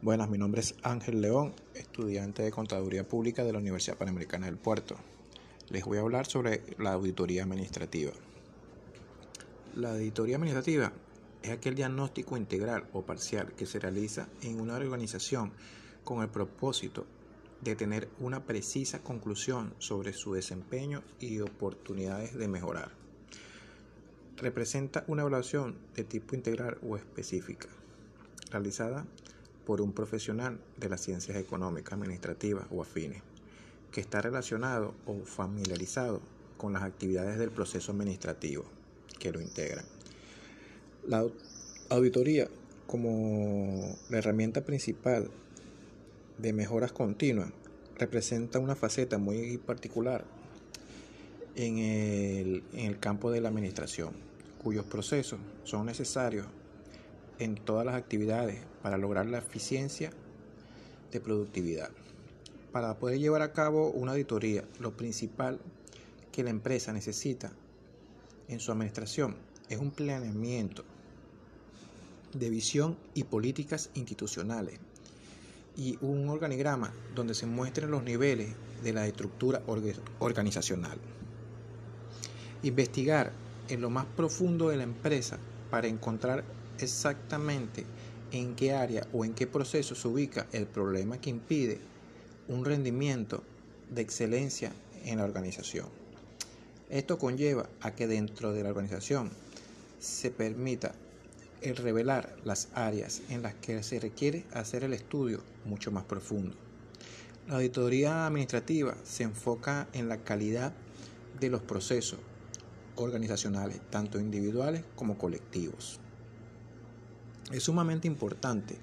Buenas, mi nombre es Ángel León, estudiante de Contaduría Pública de la Universidad Panamericana del Puerto. Les voy a hablar sobre la auditoría administrativa. La auditoría administrativa es aquel diagnóstico integral o parcial que se realiza en una organización con el propósito de tener una precisa conclusión sobre su desempeño y oportunidades de mejorar. Representa una evaluación de tipo integral o específica, realizada por un profesional de las ciencias económicas, administrativas o afines, que está relacionado o familiarizado con las actividades del proceso administrativo que lo integran. La auditoría como la herramienta principal de mejoras continuas representa una faceta muy particular en el, en el campo de la administración, cuyos procesos son necesarios en todas las actividades para lograr la eficiencia de productividad. Para poder llevar a cabo una auditoría, lo principal que la empresa necesita en su administración es un planeamiento de visión y políticas institucionales y un organigrama donde se muestren los niveles de la estructura organizacional. Investigar en lo más profundo de la empresa para encontrar exactamente en qué área o en qué proceso se ubica el problema que impide un rendimiento de excelencia en la organización. Esto conlleva a que dentro de la organización se permita el revelar las áreas en las que se requiere hacer el estudio mucho más profundo. La auditoría administrativa se enfoca en la calidad de los procesos organizacionales, tanto individuales como colectivos. Es sumamente importante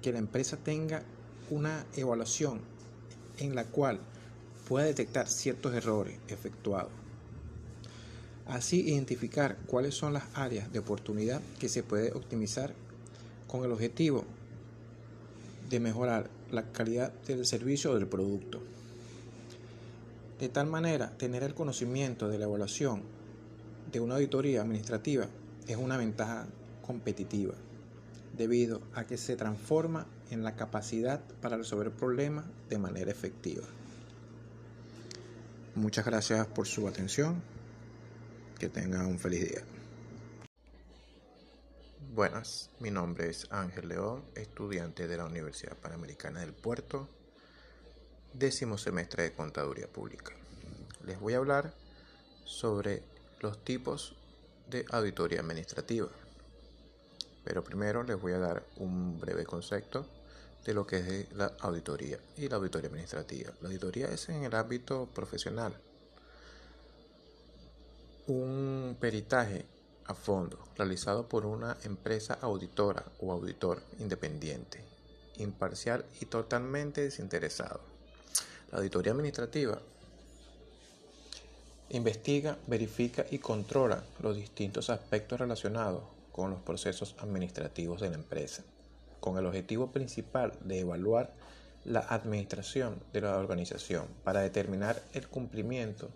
que la empresa tenga una evaluación en la cual pueda detectar ciertos errores efectuados. Así identificar cuáles son las áreas de oportunidad que se puede optimizar con el objetivo de mejorar la calidad del servicio o del producto. De tal manera, tener el conocimiento de la evaluación de una auditoría administrativa es una ventaja competitiva debido a que se transforma en la capacidad para resolver problemas de manera efectiva. Muchas gracias por su atención. Que tengan un feliz día. Buenas, mi nombre es Ángel León, estudiante de la Universidad Panamericana del Puerto, décimo semestre de Contaduría Pública. Les voy a hablar sobre los tipos de auditoría administrativa. Pero primero les voy a dar un breve concepto de lo que es la auditoría y la auditoría administrativa. La auditoría es en el ámbito profesional. Un peritaje a fondo realizado por una empresa auditora o auditor independiente, imparcial y totalmente desinteresado. La auditoría administrativa investiga, verifica y controla los distintos aspectos relacionados con los procesos administrativos de la empresa, con el objetivo principal de evaluar la administración de la organización para determinar el cumplimiento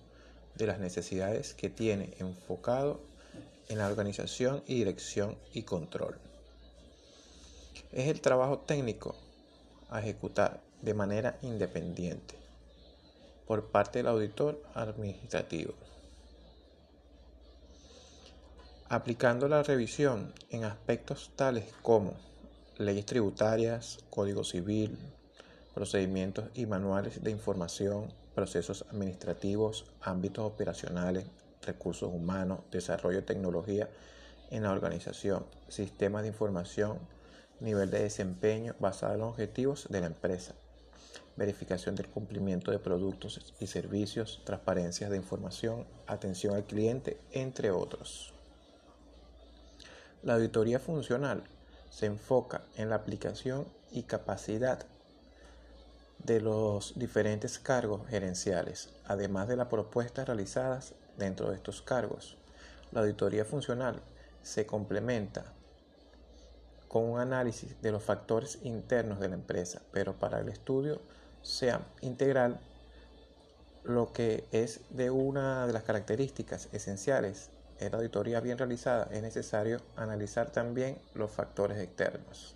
de las necesidades que tiene enfocado en la organización y dirección y control. Es el trabajo técnico a ejecutar de manera independiente por parte del auditor administrativo aplicando la revisión en aspectos tales como leyes tributarias, código civil, procedimientos y manuales de información, procesos administrativos, ámbitos operacionales, recursos humanos, desarrollo de tecnología en la organización, sistemas de información, nivel de desempeño basado en los objetivos de la empresa, verificación del cumplimiento de productos y servicios, transparencia de información, atención al cliente, entre otros. La auditoría funcional se enfoca en la aplicación y capacidad de los diferentes cargos gerenciales, además de las propuestas realizadas dentro de estos cargos. La auditoría funcional se complementa con un análisis de los factores internos de la empresa, pero para el estudio sea integral, lo que es de una de las características esenciales en la auditoría bien realizada es necesario analizar también los factores externos.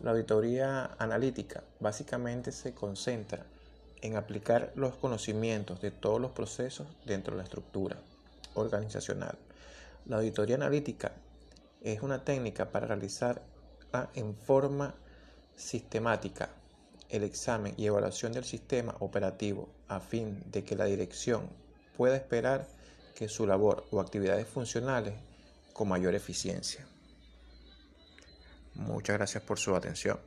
La auditoría analítica básicamente se concentra en aplicar los conocimientos de todos los procesos dentro de la estructura organizacional. La auditoría analítica es una técnica para realizar en forma sistemática el examen y evaluación del sistema operativo a fin de que la dirección pueda esperar su labor o actividades funcionales con mayor eficiencia. Muchas gracias por su atención.